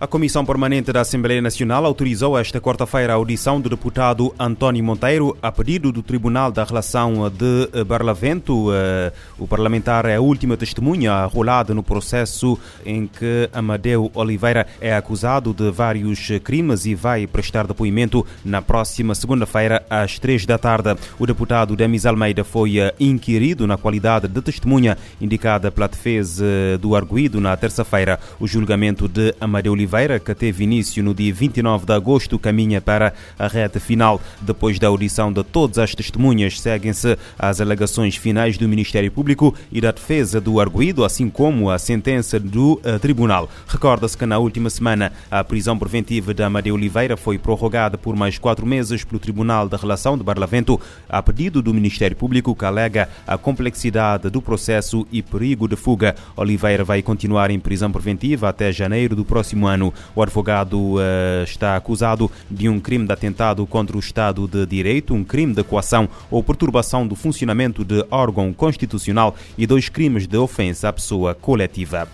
A Comissão Permanente da Assembleia Nacional autorizou esta quarta-feira a audição do deputado António Monteiro a pedido do Tribunal da Relação de Barlavento. Eh, o parlamentar é a última testemunha rolada no processo em que Amadeu Oliveira é acusado de vários crimes e vai prestar depoimento na próxima segunda-feira às três da tarde. O deputado Demis Almeida foi eh, inquirido na qualidade de testemunha indicada pela defesa do arguído na terça-feira. O julgamento de Amadeu Oliveira Oliveira, que teve início no dia 29 de agosto, caminha para a reta final. Depois da audição de todas as testemunhas, seguem-se as alegações finais do Ministério Público e da defesa do arguído, assim como a sentença do uh, tribunal. Recorda-se que na última semana a prisão preventiva de Amadeu Oliveira foi prorrogada por mais quatro meses pelo Tribunal da Relação de Barlavento, a pedido do Ministério Público, que alega a complexidade do processo e perigo de fuga. Oliveira vai continuar em prisão preventiva até janeiro do próximo ano O advogado uh, está acusado de um crime de atentado contra o Estado de Direito, um crime de coação ou perturbação do funcionamento de órgão constitucional e dois crimes de ofensa à pessoa coletiva.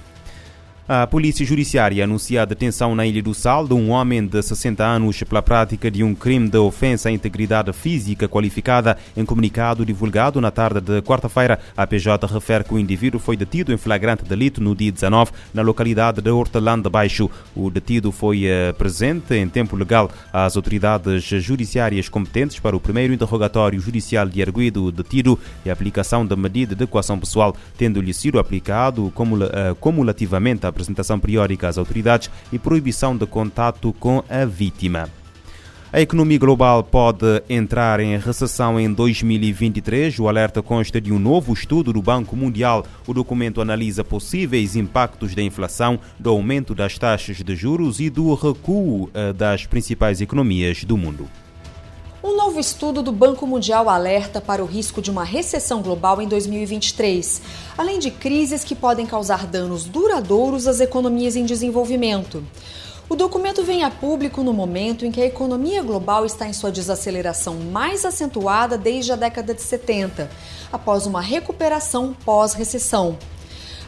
A Polícia Judiciária anuncia a detenção na Ilha do Sal de um homem de 60 anos pela prática de um crime de ofensa à integridade física qualificada. Em comunicado divulgado na tarde de quarta-feira, a PJ refere que o indivíduo foi detido em flagrante delito no dia 19 na localidade de Hortelã de Baixo. O detido foi uh, presente em tempo legal às autoridades judiciárias competentes para o primeiro interrogatório judicial de arguido detido e a aplicação da medida de coação pessoal, tendo-lhe sido aplicado uh, cumulativamente a apresentação periódica às autoridades e proibição de contato com a vítima. A economia global pode entrar em recessão em 2023. O alerta consta de um novo estudo do Banco Mundial. O documento analisa possíveis impactos da inflação, do aumento das taxas de juros e do recuo eh, das principais economias do mundo. Um novo estudo do Banco Mundial alerta para o risco de uma recessão global em 2023, além de crises que podem causar danos duradouros às economias em desenvolvimento. O documento vem a público no momento em que a economia global está em sua desaceleração mais acentuada desde a década de 70, após uma recuperação pós-recessão.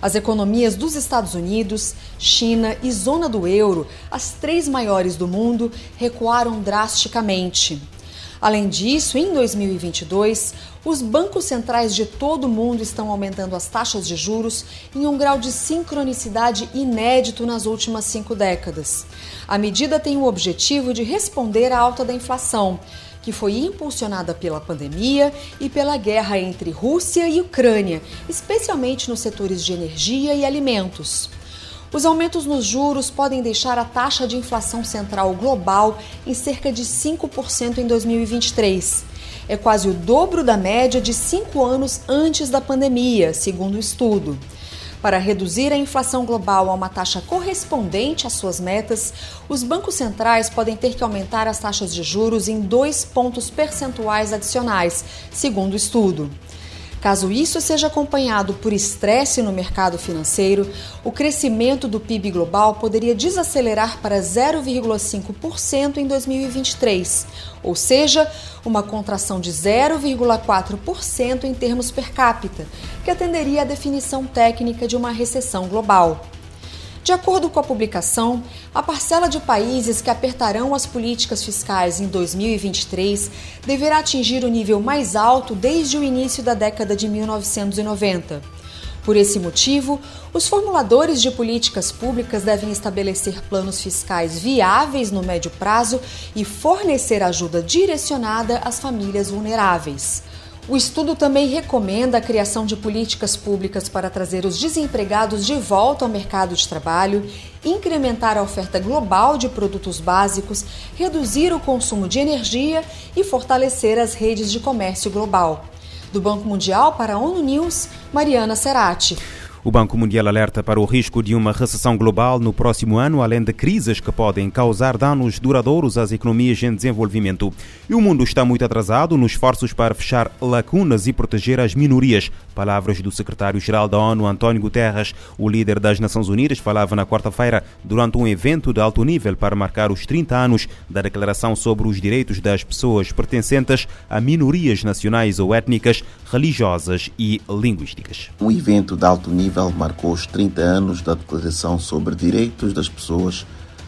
As economias dos Estados Unidos, China e zona do euro, as três maiores do mundo, recuaram drasticamente. Além disso, em 2022, os bancos centrais de todo o mundo estão aumentando as taxas de juros em um grau de sincronicidade inédito nas últimas cinco décadas. A medida tem o objetivo de responder à alta da inflação, que foi impulsionada pela pandemia e pela guerra entre Rússia e Ucrânia, especialmente nos setores de energia e alimentos. Os aumentos nos juros podem deixar a taxa de inflação central global em cerca de 5% em 2023. É quase o dobro da média de cinco anos antes da pandemia, segundo o estudo. Para reduzir a inflação global a uma taxa correspondente às suas metas, os bancos centrais podem ter que aumentar as taxas de juros em dois pontos percentuais adicionais, segundo o estudo. Caso isso seja acompanhado por estresse no mercado financeiro, o crescimento do PIB global poderia desacelerar para 0,5% em 2023, ou seja, uma contração de 0,4% em termos per capita, que atenderia à definição técnica de uma recessão global. De acordo com a publicação, a parcela de países que apertarão as políticas fiscais em 2023 deverá atingir o nível mais alto desde o início da década de 1990. Por esse motivo, os formuladores de políticas públicas devem estabelecer planos fiscais viáveis no médio prazo e fornecer ajuda direcionada às famílias vulneráveis. O estudo também recomenda a criação de políticas públicas para trazer os desempregados de volta ao mercado de trabalho, incrementar a oferta global de produtos básicos, reduzir o consumo de energia e fortalecer as redes de comércio global. Do Banco Mundial para a ONU News, Mariana Serati. O Banco Mundial alerta para o risco de uma recessão global no próximo ano, além de crises que podem causar danos duradouros às economias em desenvolvimento. E o mundo está muito atrasado nos esforços para fechar lacunas e proteger as minorias. Palavras do secretário-geral da ONU, António Guterres. O líder das Nações Unidas falava na quarta-feira durante um evento de alto nível para marcar os 30 anos da Declaração sobre os Direitos das Pessoas Pertencentes a Minorias Nacionais ou Étnicas, Religiosas e Linguísticas. Um evento de alto nível marcou os 30 anos da Declaração sobre Direitos das Pessoas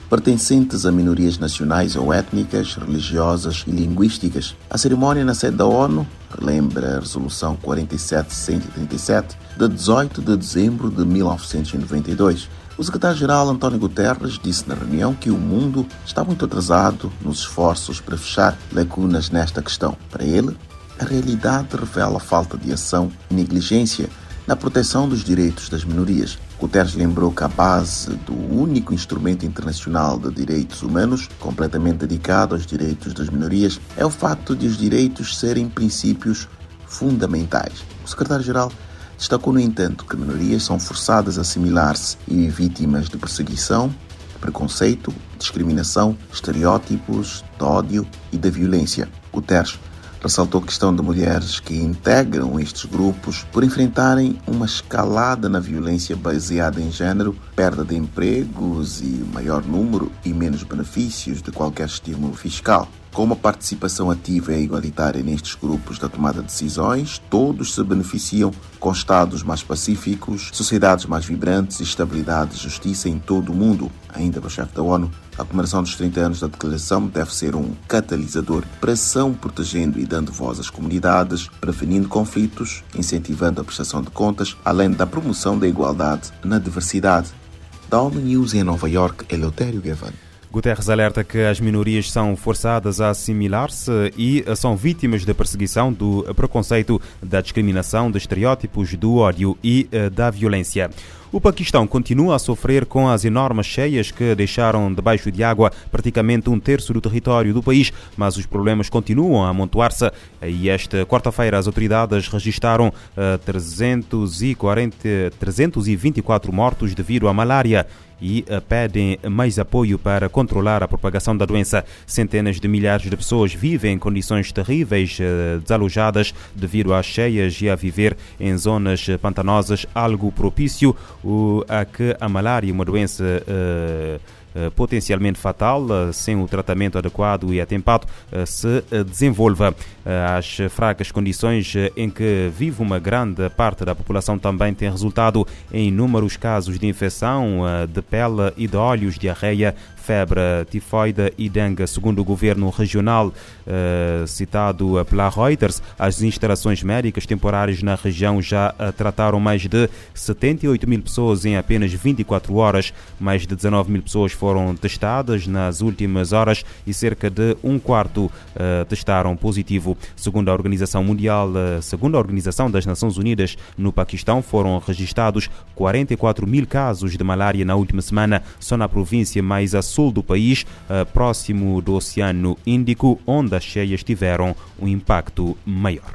pertencentes a minorias nacionais ou étnicas, religiosas e linguísticas. A cerimónia na sede da ONU relembra a Resolução 4737 de 18 de dezembro de 1992. O secretário-geral António Guterres disse na reunião que o mundo está muito atrasado nos esforços para fechar lacunas nesta questão. Para ele, a realidade revela falta de ação e negligência na proteção dos direitos das minorias. Guterres lembrou que a base do único instrumento internacional de direitos humanos, completamente dedicado aos direitos das minorias, é o facto de os direitos serem princípios fundamentais. O secretário-geral destacou, no entanto, que minorias são forçadas a assimilar-se e vítimas de perseguição, preconceito, discriminação, estereótipos, de ódio e da violência. Guterres ressaltou a questão de mulheres que integram estes grupos por enfrentarem uma escalada na violência baseada em género, perda de empregos e maior número e menos benefícios de qualquer estímulo fiscal. Com uma participação ativa e igualitária nestes grupos da tomada de decisões, todos se beneficiam com estados mais pacíficos, sociedades mais vibrantes e estabilidade e justiça em todo o mundo. Ainda para o chefe da ONU, a comemoração dos 30 anos da declaração deve ser um catalisador para ação protegendo e dando voz às comunidades, prevenindo conflitos, incentivando a prestação de contas, além da promoção da igualdade na diversidade. Da ONU News em Nova York, Eleutério Gavan. Guterres alerta que as minorias são forçadas a assimilar-se e são vítimas da perseguição, do preconceito, da discriminação, dos estereótipos, do ódio e eh, da violência. O Paquistão continua a sofrer com as enormes cheias que deixaram debaixo de água praticamente um terço do território do país, mas os problemas continuam a amontoar-se e esta quarta-feira as autoridades registaram 340, eh, 324 mortos devido à malária e eh, pedem mais apoio para controlar a propagação da doença. Centenas de milhares de pessoas vivem em condições terríveis, eh, desalojadas devido às cheias e a viver em zonas pantanosas, algo propício a que a malária, uma doença eh, potencialmente fatal, eh, sem o tratamento adequado e atempado, eh, se desenvolva. As fracas condições em que vive uma grande parte da população também tem resultado em inúmeros casos de infecção de pele e de olhos, diarreia, febre tifoide e dengue. Segundo o governo regional citado pela Reuters, as instalações médicas temporárias na região já trataram mais de 78 mil pessoas em apenas 24 horas. Mais de 19 mil pessoas foram testadas nas últimas horas e cerca de um quarto testaram positivo. Segundo a Organização Mundial, segundo a Organização das Nações Unidas, no Paquistão foram registrados 44 mil casos de malária na última semana, só na província mais a sul do país, eh, próximo do Oceano Índico, onde as cheias tiveram um impacto maior.